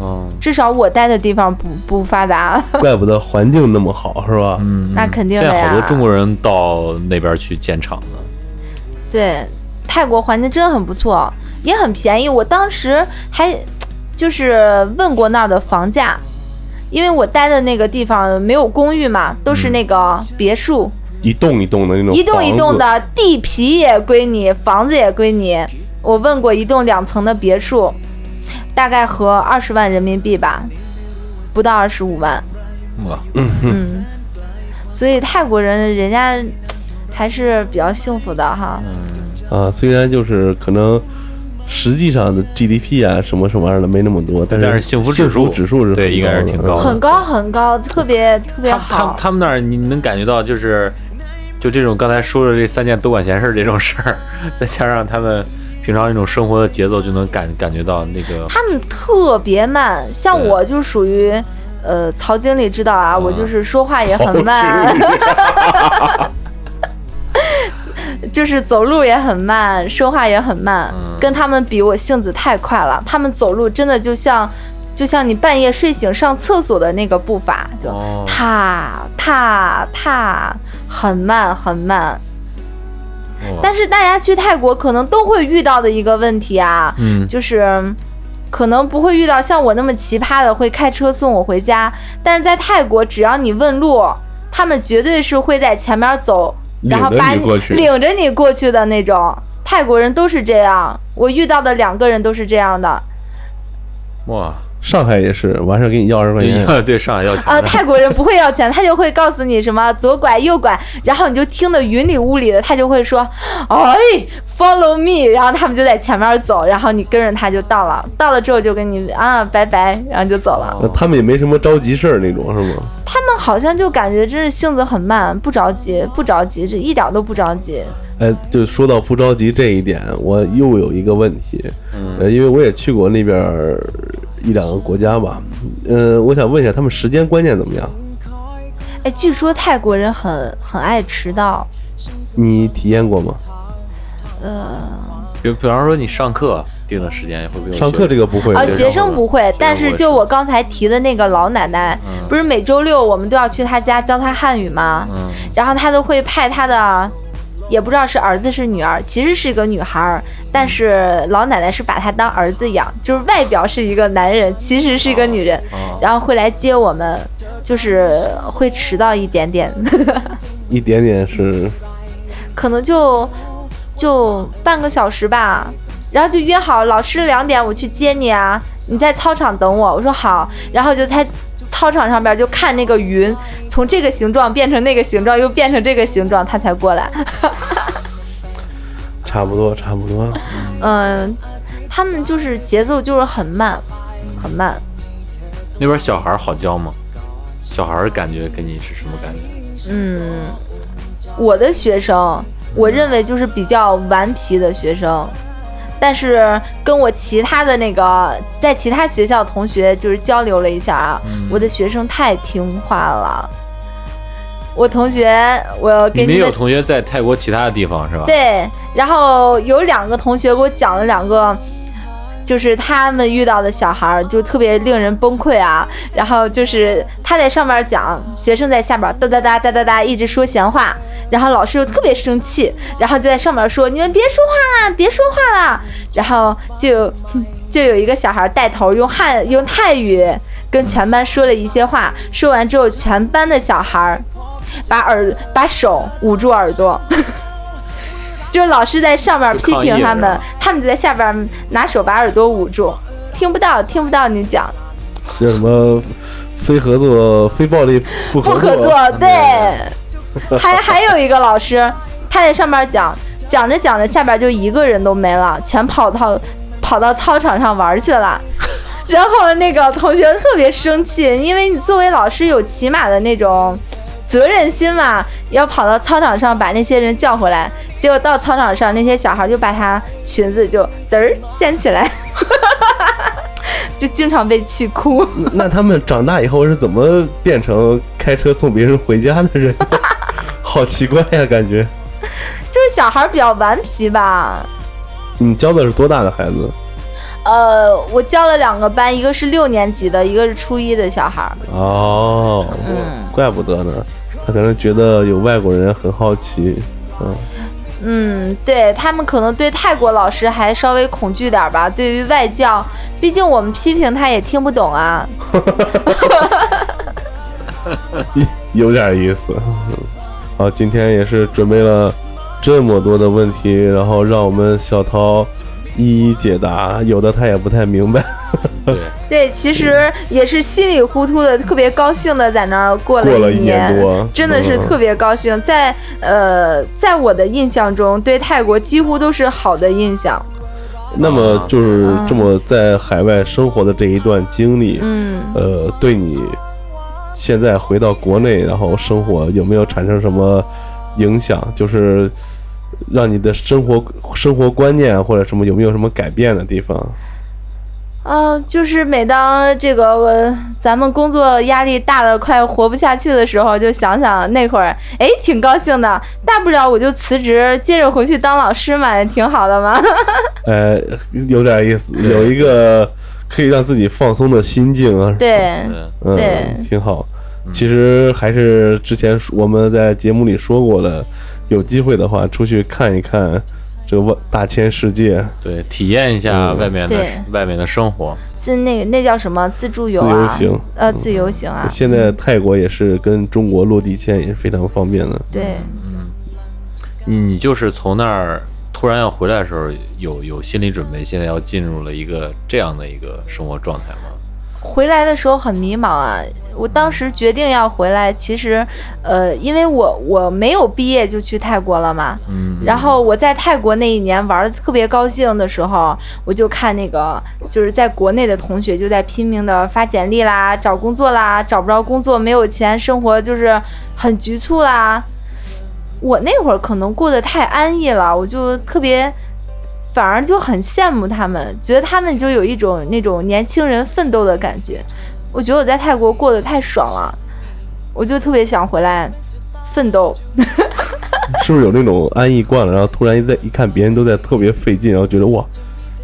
哦，至少我待的地方不不发达。怪不得环境那么好，是吧？嗯，那肯定的现在好多中国人到那边去建厂子，对，泰国环境真的很不错，也很便宜。我当时还就是问过那儿的房价，因为我待的那个地方没有公寓嘛，都是那个别墅，一栋一栋的那种，一栋一栋。的，地皮也归你，房子也归你。我问过一栋两层的别墅，大概合二十万人民币吧，不到二十五万。哇，嗯，所以泰国人人家还是比较幸福的哈。啊，虽然就是可能实际上的 GDP 啊什么什么玩意儿的没那么多，但是幸福指幸数指数是对应该是挺高的很高很高，特别特别他他好。他们那儿你能感觉到就是，就这种刚才说的这三件多管闲事这种事儿，再加上他们平常那种生活的节奏，就能感感觉到那个他们特别慢，像我就属于，呃，曹经理知道啊，我就是说话也很慢，就是走路也很慢，说话也很慢，嗯。跟他们比，我性子太快了。他们走路真的就像，就像你半夜睡醒上厕所的那个步伐，就哦。踏踏踏，很慢很慢。哇但是大家去泰国可能都会遇到的一个问题啊，嗯就是可能不会遇到像我那么奇葩的会开车送我回家，但是在泰国，只要你问路，他们绝对是会在前面走，然后把你领着你过去的那种。泰国人都是这样，我遇到的两个人都是这样的。哇，上海也是，完事儿给你要二十块钱。对上海要钱啊，的泰国人不会要钱，他就会告诉你什么左拐右拐，然后你就听得云里雾里的，他就会说，哎，follow me，然后他们就在前面走，然后你跟着他就到了，到了之后就跟你啊拜拜，然后就走了。那他们也没什么着急事儿那种，是吗？他们好像就感觉真是性子很慢，不着急，不着急，这一点都不着急。哎，就说到不着急这一点，我又有一个问题，呃，因为我也去过那边儿一两个国家吧，呃，我想问一下他们时间观念怎么样？哎，据说泰国人很很爱迟到，你体验过吗？呃，比比方说你上课定的时间会不会有上课这个不会，啊，学学生生不会，但是就我刚才提的那个老奶奶，嗯。不是每周六我们都要去她家教她汉语吗？嗯。然后她都会派她的，也不知道是儿子是女儿，其实是个女孩儿，但是老奶奶是把她当儿子养，就是外表是一个男人，其实是一个女人，哦然后会来接我们，就是会迟到一点点，一点点是。可能就就半个小时吧。然后就约好老师两点我去接你啊，你在操场等我。我说好，然后就在操场上边就看那个云从这个形状变成那个形状，又变成这个形状，他才过来。差不多，差不多。嗯，他们就是节奏就是很慢，很慢。那边小孩好教吗？小孩感觉给你是什么感觉？嗯，我的学生，我认为就是比较顽皮的学生，但是跟我其他的那个在其他学校同学就是交流了一下啊，我的学生太听话了。我同学，我给你们你们有同学在泰国其他的地方是吧？，对，然后有两个同学给我讲了两个，就是他们遇到的小孩儿，就特别令人崩溃啊。然后就是他在上面讲，学生在下边哒哒哒哒哒哒一直说闲话，然后老师又特别生气，然后就在上面说你们别说话啦，别说话啦。然后就就有一个小孩带头用汉用泰语跟全班说了一些话，说完之后，全班的小孩儿把耳把手捂住耳朵。就是老师在上面批评他们他们就在下边拿手把耳朵捂住，听不到，听不到你讲，叫什么？非合作、非暴力不不合合作，对。还还有一个老师，他在上面讲，讲着讲着，下边就一个人都没了，全跑到跑到操场上玩去了。然后那个同学特别生气，因为你作为老师有起码的那种责任心嘛，要跑到操场上把那些人叫回来。结果到操场上，那些小孩就把他裙子就嘚儿掀起来，就经常被气哭。那他们长大以后是怎么变成开车送别人回家的人？好奇怪呀、感觉。就是小孩比较顽皮吧。你教的是多大的孩子？呃，我教了两个班，一个是六年级的，一个是初一的小孩儿。哦，嗯怪不得呢。他可能觉得有外国人很好奇。嗯，嗯，对他们可能对泰国老师还稍微恐惧点吧。对于外教，毕竟我们批评他也听不懂啊。有点意思。好，今天也是准备了这么多的问题，然后让我们小涛一一解答，有的他也不太明白。对，对，其实也是稀里糊涂的，特别高兴的在那儿过了过了一年，多真的是嗯特别高兴。在呃，在我的印象中，对泰国几乎都是好的印象。那么就是这么在海外生活的这一段经历，嗯，呃，对你现在回到国内然后生活有没有产生什么影响？就是让你的生活生活观念啊或者什么有没有什么改变的地方？啊、就是每当这个呃咱们工作压力大的快活不下去的时候，就想想那会儿，哎，挺高兴的。大不了我就辞职，接着回去当老师嘛，也挺好的嘛。呃，有点意思，有一个可以让自己放松的心境啊，对，嗯对嗯，挺好。其实还是之前我们在节目里说过的，有机会的话出去看一看这个外大千世界，对，体验一下嗯外面的对外面的生活。自那个那叫什么自助游自由啊？行。呃，自由行啊。现在泰国也是跟中国落地签也是非常方便的。对，嗯你就是从那儿突然要回来的时候，有有心理准备，现在要进入了一个这样的一个生活状态吗？回来的时候很迷茫啊。我当时决定要回来，其实，呃，因为我我没有毕业就去泰国了嘛。嗯，然后我在泰国那一年玩的特别高兴的时候，我就看那个就是在国内的同学就在拼命的发简历啦、找工作啦，找不着工作，没有钱，生活就是很局促啦。我那会儿可能过得太安逸了，我就特别，反而就很羡慕他们，觉得他们就有一种那种年轻人奋斗的感觉。我觉得我在泰国过得太爽了，我就特别想回来奋斗。是不是有那种安逸惯了，然后突然一在一看别人都在特别费劲，然后觉得哇，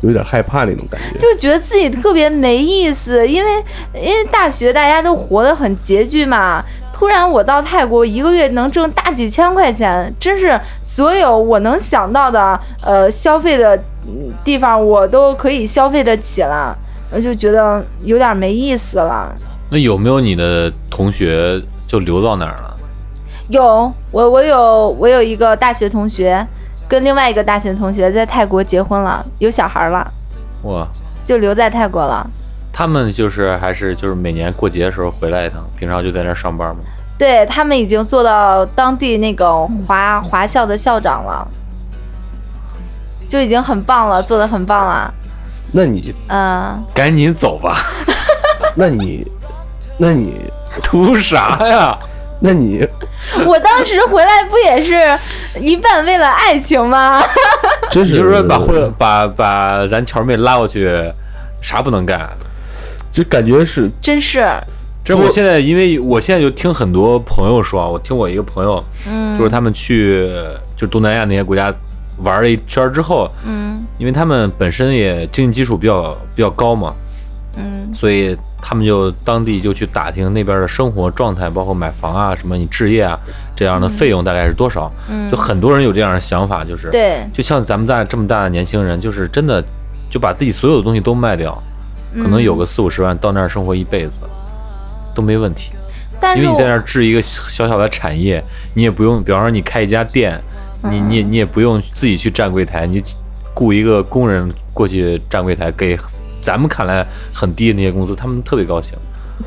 有点害怕那种感觉。就觉得自己特别没意思，因为因为大学大家都活得很拮据嘛。突然我到泰国一个月能挣大几千块钱，真是所有我能想到的呃消费的嗯地方我都可以消费得起了，我就觉得有点没意思了。那有没有你的同学就留到哪儿了？有我我有我有一个大学同学，跟另外一个大学同学在泰国结婚了，有小孩了，哇，就留在泰国了。他们就是还是就是每年过节的时候回来一趟，平常就在那儿上班吗？对他们已经做到当地那个华华校的校长了，就已经很棒了，做的很棒了。那你，嗯，赶紧走吧，那你，那你，图啥呀？那你，我当时回来不也是一半为了爱情吗？真是你就是说把会把把咱乔妹拉过去，啥不能干？就感觉是真是，这我现在，因为我现在就听很多朋友说啊，我听我一个朋友，嗯，就是他们去就东南亚那些国家玩了一圈之后，嗯。因为他们本身也经济基础比较比较高嘛，嗯。所以他们就当地就去打听那边的生活状态，包括买房啊、什么你置业啊这样的费用大概是多少。嗯，就很多人有这样的想法，就是对，就像咱们大这么大的年轻人，就是真的就把自己所有的东西都卖掉，可能有个四五十万到那儿生活一辈子都没问题。但是因为你在那儿置一个小小的产业，你也不用，比方说你开一家店，你你你也不用自己去站柜台，你雇一个工人过去站柜台，给咱们看来很低的那些工资，他们特别高兴。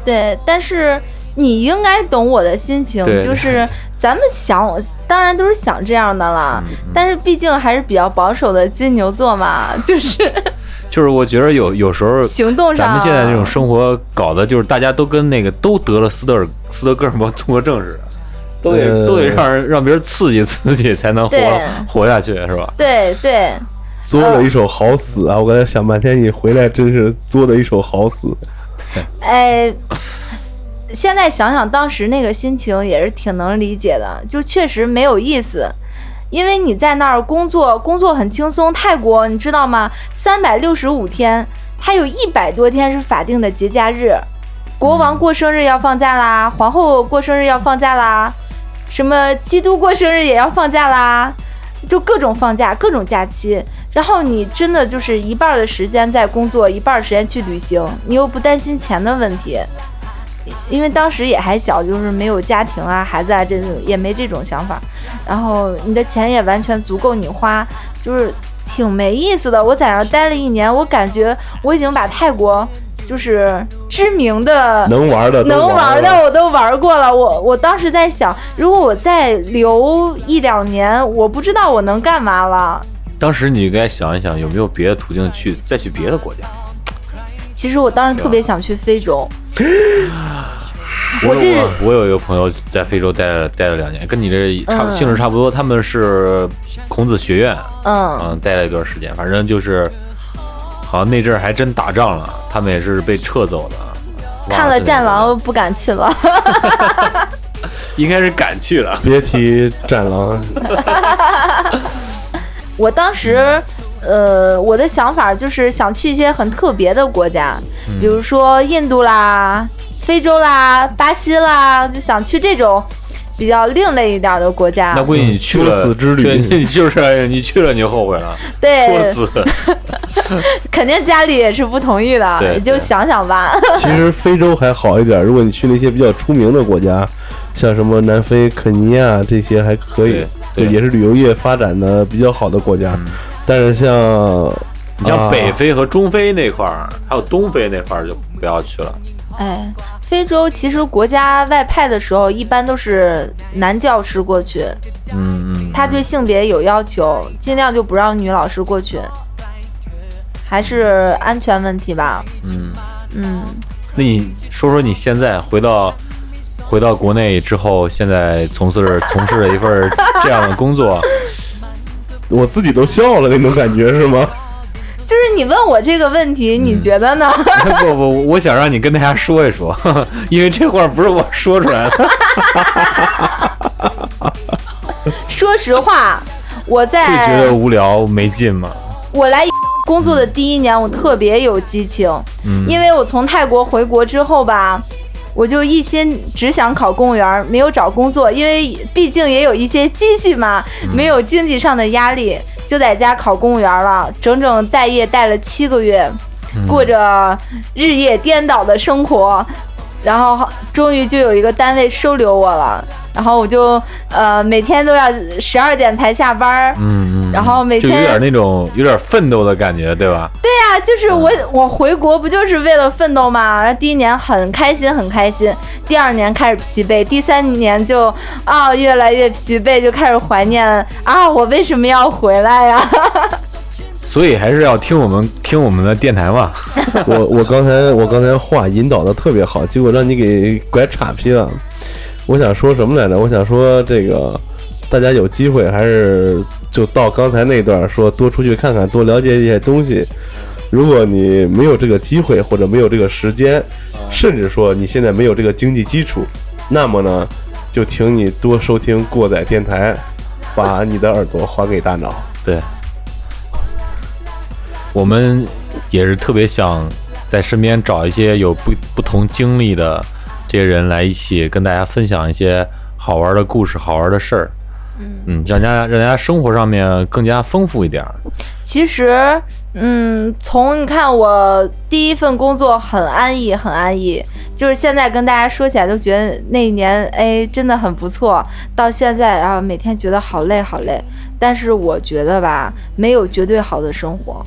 对，但是你应该懂我的心情，就是咱们想，当然都是想这样的了，嗯但是毕竟还是比较保守的金牛座嘛，就是 就是我觉得有有时候行动上，咱们现在这种生活搞的，就是大家都跟那个都得了斯德尔斯德哥尔摩综合症似的，都得、呃都得让人让别人刺激刺激才能活活下去，是吧？对对，作的一手好死啊！我刚才想半天，你回来真是作的一手好死。哎，现在想想当时那个心情也是挺能理解的，就确实没有意思。因为你在那儿工作，工作很轻松。泰国你知道吗？三百六十五天，它有一百多天是法定的节假日，国王过生日要放假啦，皇后过生日要放假啦，什么基督过生日也要放假啦，就各种放假，各种假期。然后你真的就是一半的时间在工作，一半时间去旅行，你又不担心钱的问题。因为当时也还小，就是没有家庭啊、孩子啊这种，也没这种想法。然后你的钱也完全足够你花，就是挺没意思的。我在那儿待了一年，我感觉我已经把泰国就是知名的能玩的都能玩玩的我都玩过了。我我当时在想，如果我再留一两年，我不知道我能干嘛了。当时你应该想一想，有没有别的途径去再去别的国家？其实我当时特别想去非洲，我这我我有一个朋友在非洲待了待了两年，跟你这差嗯性质差不多。他们是孔子学院，嗯，嗯，待了一段时间，反正就是好像那阵儿还真打仗了，他们也是被撤走的。看了《战狼》不敢去了。应该是敢去了。别提战狼，我当时，呃，我的想法就是想去一些很特别的国家，比如说印度啦、非洲啦、巴西啦，就想去这种比较另类一点的国家那。估计你去了作死之旅对，你就是你去了你就后悔了，作对，死。肯定家里也是不同意的，对就想想吧。其实非洲还好一点，如果你去那些比较出名的国家，像什么南非、肯尼亚这些还可以，对对也是旅游业发展的比较好的国家。嗯但是像你像啊。北非和中非那块儿，还有东非那块儿就不要去了。哎，非洲其实国家外派的时候，一般都是男教师过去，嗯嗯，他对性别有要求，尽量就不让女老师过去，还是安全问题吧。嗯，嗯，那你说说你现在回到回到国内之后，现在从事从事了一份这样的工作，我自己都笑了那种感觉是吗？就是你问我这个问题，你觉得呢？不不，我想让你跟大家说一说，因为这话不是我说出来的。说实话，我在会觉得无聊没劲吗？我来工作的第一年，我特别有激情，嗯，因为我从泰国回国之后吧，我就一心只想考公务员，没有找工作，因为毕竟也有一些积蓄嘛，没有经济上的压力，就在家考公务员了，整整待业待了七个月，过着日夜颠倒的生活，然后终于就有一个单位收留我了，然后我就呃每天都要十二点才下班儿。嗯嗯，然后每天就有点那种有点奋斗的感觉，对吧？对呀、就是我我回国不就是为了奋斗吗？然后第一年很开心很开心，第二年开始疲惫，第三年就啊、越来越疲惫，就开始怀念啊我为什么要回来呀？所以还是要听我们听我们的电台嘛。我我刚才我刚才话引导的特别好，结果让你给拐岔劈了。我想说什么来着？我想说这个，大家有机会还是就到刚才那段说多出去看看，多了解一些东西。如果你没有这个机会或者没有这个时间，甚至说你现在没有这个经济基础，那么呢，就请你多收听过载电台，把你的耳朵还给大脑。对，我们也是特别想在身边找一些有不不同经历的这些人来一起跟大家分享一些好玩的故事、好玩的事儿。嗯，让大家让大家生活上面更加丰富一点儿。其实，嗯，从你看我第一份工作很安逸，很安逸，就是现在跟大家说起来都觉得那一年哎真的很不错，到现在啊每天觉得好累好累，但是我觉得吧，没有绝对好的生活。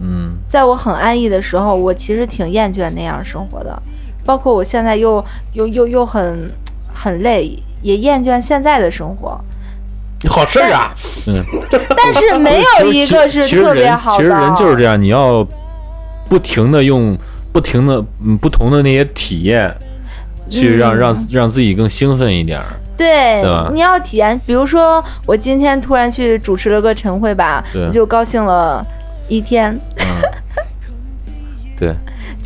嗯在我很安逸的时候，我其实挺厌倦那样生活的，包括我现在又又又又很很累，也厌倦现在的生活。好事儿啊！嗯，但是没有一个是 特别好的。其实人就是这样，你要不停的用不停的嗯不同的那些体验，去让、嗯让让自己更兴奋一点儿。对对，你要体验，比如说我今天突然去主持了个晨会吧对，就高兴了一天。对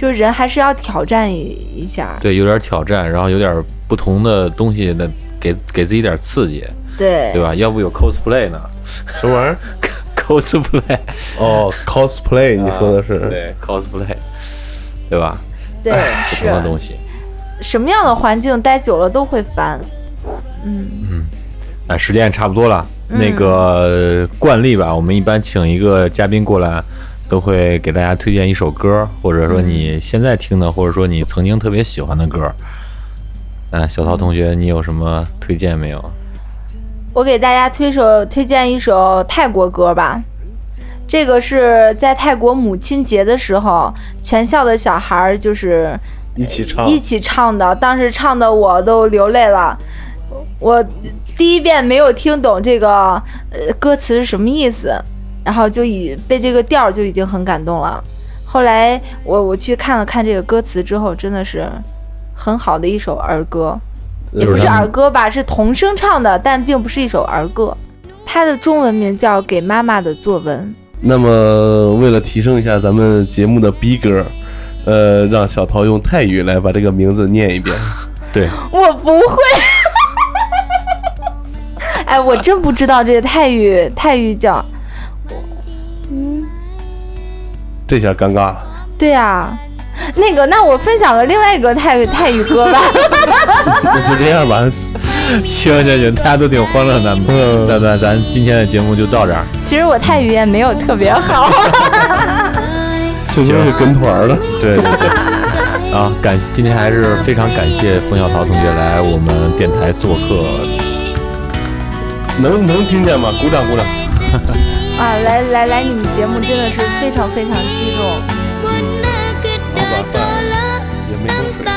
就是人还是要挑战一一下，对，有点挑战，然后有点不同的东西的，给给自己点刺激，对对吧？要不有 cosplay 呢什么玩意儿？？cosplay，哦，cosplay，你说的是？啊对 cosplay，对吧？对不同的东西。什么样的环境待久了都会烦。嗯嗯哎，时间也差不多了，嗯那个惯例吧，我们一般请一个嘉宾过来，都会给大家推荐一首歌，或者说你现在听的，或者说你曾经特别喜欢的歌。嗯，小涛同学，你有什么推荐没有？我给大家推首推荐一首泰国歌吧。这个是在泰国母亲节的时候，全校的小孩儿就是一起唱。一起唱的，当时唱的我都流泪了。我第一遍没有听懂这个呃歌词是什么意思，然后就已被这个调儿就已经很感动了。后来我我去看了看这个歌词之后，真的是很好的一首儿歌，也不是儿歌吧，是童声唱的，但并不是一首儿歌。它的中文名叫《给妈妈的作文》。那么，为了提升一下咱们节目的逼格，呃，让小桃用泰语来把这个名字念一遍。对，我不会。哎，我真不知道这个泰语，泰语叫，这下尴尬了。对呀，那个，那我分享个另外一个泰泰语歌吧。那就这样吧，行行行，大家都挺欢乐的，咱咱咱今天的节目就到这儿。其实我泰语也没有特别好。哈哈哈哈哈。是跟跟团了，对对对。啊，感今天还是非常感谢冯小桃同学来我们电台做客，能能听见吗？鼓掌鼓掌。啊，来来来，你们节目真的是非常非常激动。嗯、老板也没多少。